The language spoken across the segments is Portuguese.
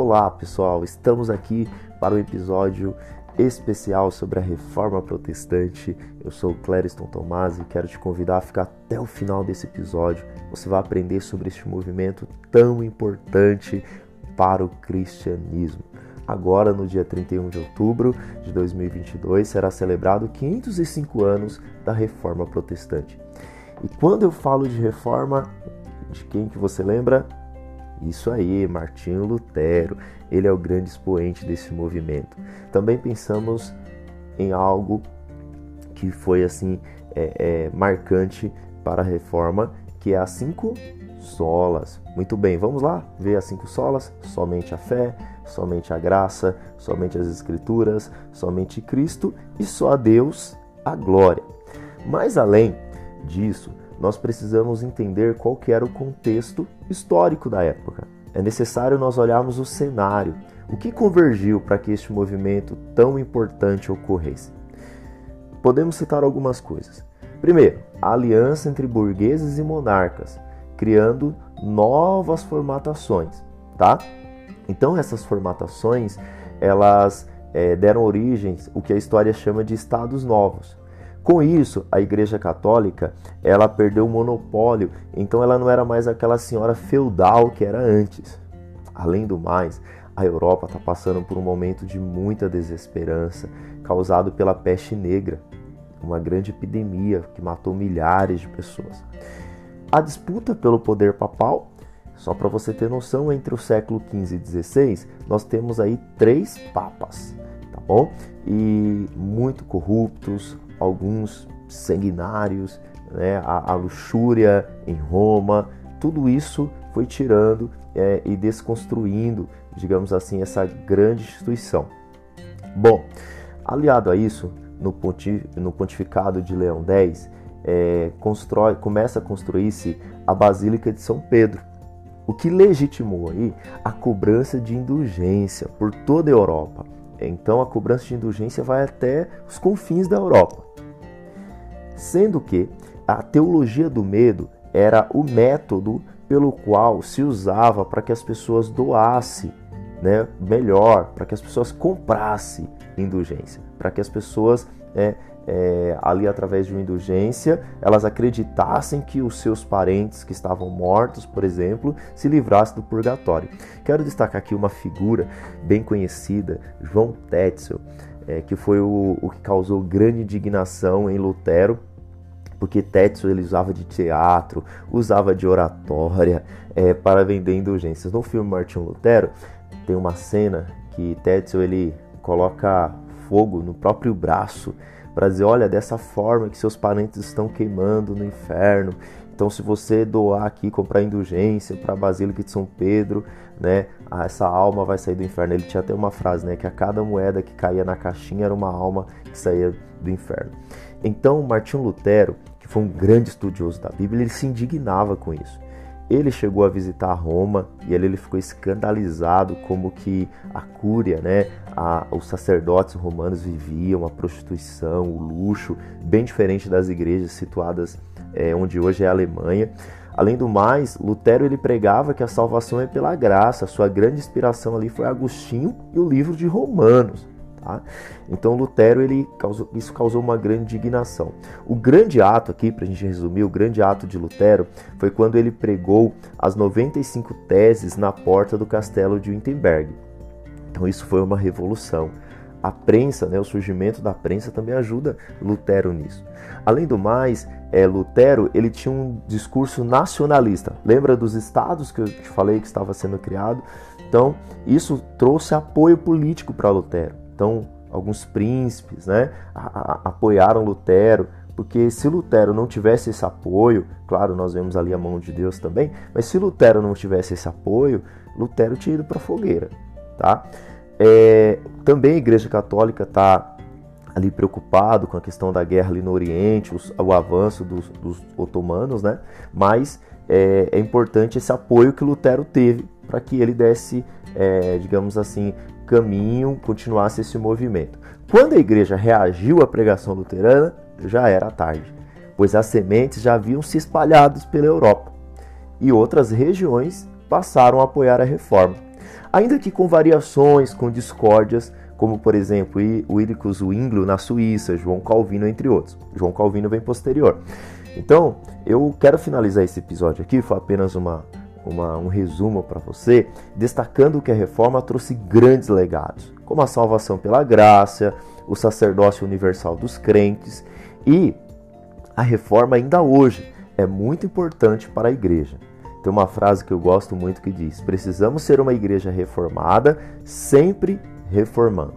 Olá pessoal, estamos aqui para um episódio especial sobre a reforma protestante. Eu sou o Clériston Tomás e quero te convidar a ficar até o final desse episódio. Você vai aprender sobre este movimento tão importante para o cristianismo. Agora, no dia 31 de outubro de 2022, será celebrado 505 anos da reforma protestante. E quando eu falo de reforma, de quem que você lembra? Isso aí, Martinho Lutero, ele é o grande expoente desse movimento. Também pensamos em algo que foi assim é, é, marcante para a reforma, que é as cinco solas. Muito bem, vamos lá ver as cinco solas: somente a fé, somente a graça, somente as escrituras, somente Cristo e só a Deus a glória. Mais além disso, nós precisamos entender qual que era o contexto histórico da época. É necessário nós olharmos o cenário, o que convergiu para que este movimento tão importante ocorresse. Podemos citar algumas coisas. Primeiro, a aliança entre burgueses e monarcas, criando novas formatações, tá? Então essas formatações elas é, deram origem o que a história chama de estados novos. Com isso, a Igreja Católica ela perdeu o monopólio, então ela não era mais aquela senhora feudal que era antes. Além do mais, a Europa está passando por um momento de muita desesperança, causado pela peste negra, uma grande epidemia que matou milhares de pessoas. A disputa pelo poder papal, só para você ter noção, entre o século XV e XVI, nós temos aí três papas, tá bom? E muito corruptos, alguns sanguinários, né, a, a, luxúria em Roma, tudo isso foi tirando é, e desconstruindo, digamos assim, essa grande instituição. Bom, aliado a isso, no, no pontificado de Leão X, é, constrói, começa a construir-se a Basílica de São Pedro, o que legitimou aí a cobrança de indulgência por toda a Europa. Então a cobrança de indulgência vai até os confins da Europa sendo que a teologia do medo era o método pelo qual se usava para que as pessoas doassem né, melhor, para que as pessoas comprassem indulgência, para que as pessoas é, é, ali através de uma indulgência elas acreditassem que os seus parentes que estavam mortos, por exemplo, se livrassem do purgatório. Quero destacar aqui uma figura bem conhecida, João Tetzel, é, que foi o, o que causou grande indignação em Lutero porque Tetsu ele usava de teatro, usava de oratória é, para vender indulgências. No filme Martinho Lutero tem uma cena que Tetsu ele coloca fogo no próprio braço para dizer, olha, dessa forma que seus parentes estão queimando no inferno. Então, se você doar aqui, comprar indulgência para a Basílica de São Pedro, né, essa alma vai sair do inferno. Ele tinha até uma frase, né, que a cada moeda que caía na caixinha era uma alma que saía do inferno. Então, Martinho Lutero, que foi um grande estudioso da Bíblia, ele se indignava com isso. Ele chegou a visitar Roma e ele, ele ficou escandalizado como que a cúria, né, a, os sacerdotes romanos viviam a prostituição, o luxo, bem diferente das igrejas situadas é, onde hoje é a Alemanha. Além do mais, Lutero ele pregava que a salvação é pela graça. Sua grande inspiração ali foi Agostinho e o livro de Romanos. Tá? Então Lutero ele causou, isso causou uma grande indignação. O grande ato aqui, para a gente resumir, o grande ato de Lutero foi quando ele pregou as 95 teses na porta do castelo de Wittenberg. Então isso foi uma revolução. A prensa, né, o surgimento da prensa também ajuda Lutero nisso. Além do mais, é, Lutero ele tinha um discurso nacionalista. Lembra dos estados que eu te falei que estava sendo criado? Então isso trouxe apoio político para Lutero. Então, alguns príncipes né, a, a, apoiaram Lutero, porque se Lutero não tivesse esse apoio, claro, nós vemos ali a mão de Deus também, mas se Lutero não tivesse esse apoio, Lutero tinha ido para a fogueira. Tá? É, também a Igreja Católica está ali preocupado com a questão da guerra ali no Oriente, os, o avanço dos, dos otomanos, né? mas é, é, importante esse apoio que Lutero teve para que ele desse, é, digamos assim, caminho, continuasse esse movimento. Quando a igreja reagiu à pregação luterana, já era tarde, pois as sementes já haviam se espalhado pela Europa e outras regiões passaram a apoiar a reforma. Ainda que com variações, com discórdias, como por exemplo o Irico Zwinglio na Suíça, João Calvino, entre outros. João Calvino vem posterior. Então, eu quero finalizar esse episódio aqui, foi apenas uma, uma um resumo para você, destacando que a reforma trouxe grandes legados, como a salvação pela graça, o sacerdócio universal dos crentes e a reforma ainda hoje é muito importante para a igreja. Tem uma frase que eu gosto muito que diz: Precisamos ser uma igreja reformada, sempre reformando.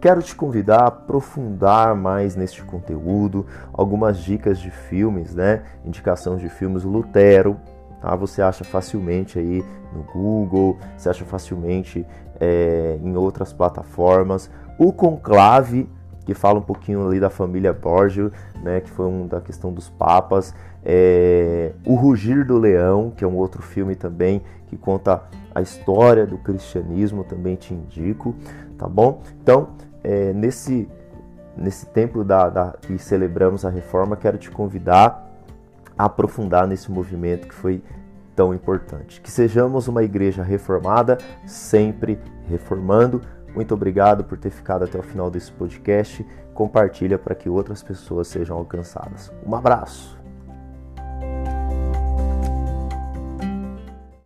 Quero te convidar a aprofundar mais neste conteúdo, algumas dicas de filmes, né? Indicação de filmes Lutero, tá? Você acha facilmente aí no Google, você acha facilmente é, em outras plataformas. O Conclave, que fala um pouquinho ali da família Borgio, né? Que foi um da questão dos papas. É, o Rugir do Leão, que é um outro filme também que conta a história do cristianismo, também te indico, tá bom? Então, é, nesse, nesse tempo da, da, que celebramos a reforma, quero te convidar a aprofundar nesse movimento que foi tão importante. Que sejamos uma igreja reformada, sempre reformando. Muito obrigado por ter ficado até o final desse podcast. Compartilha para que outras pessoas sejam alcançadas. Um abraço.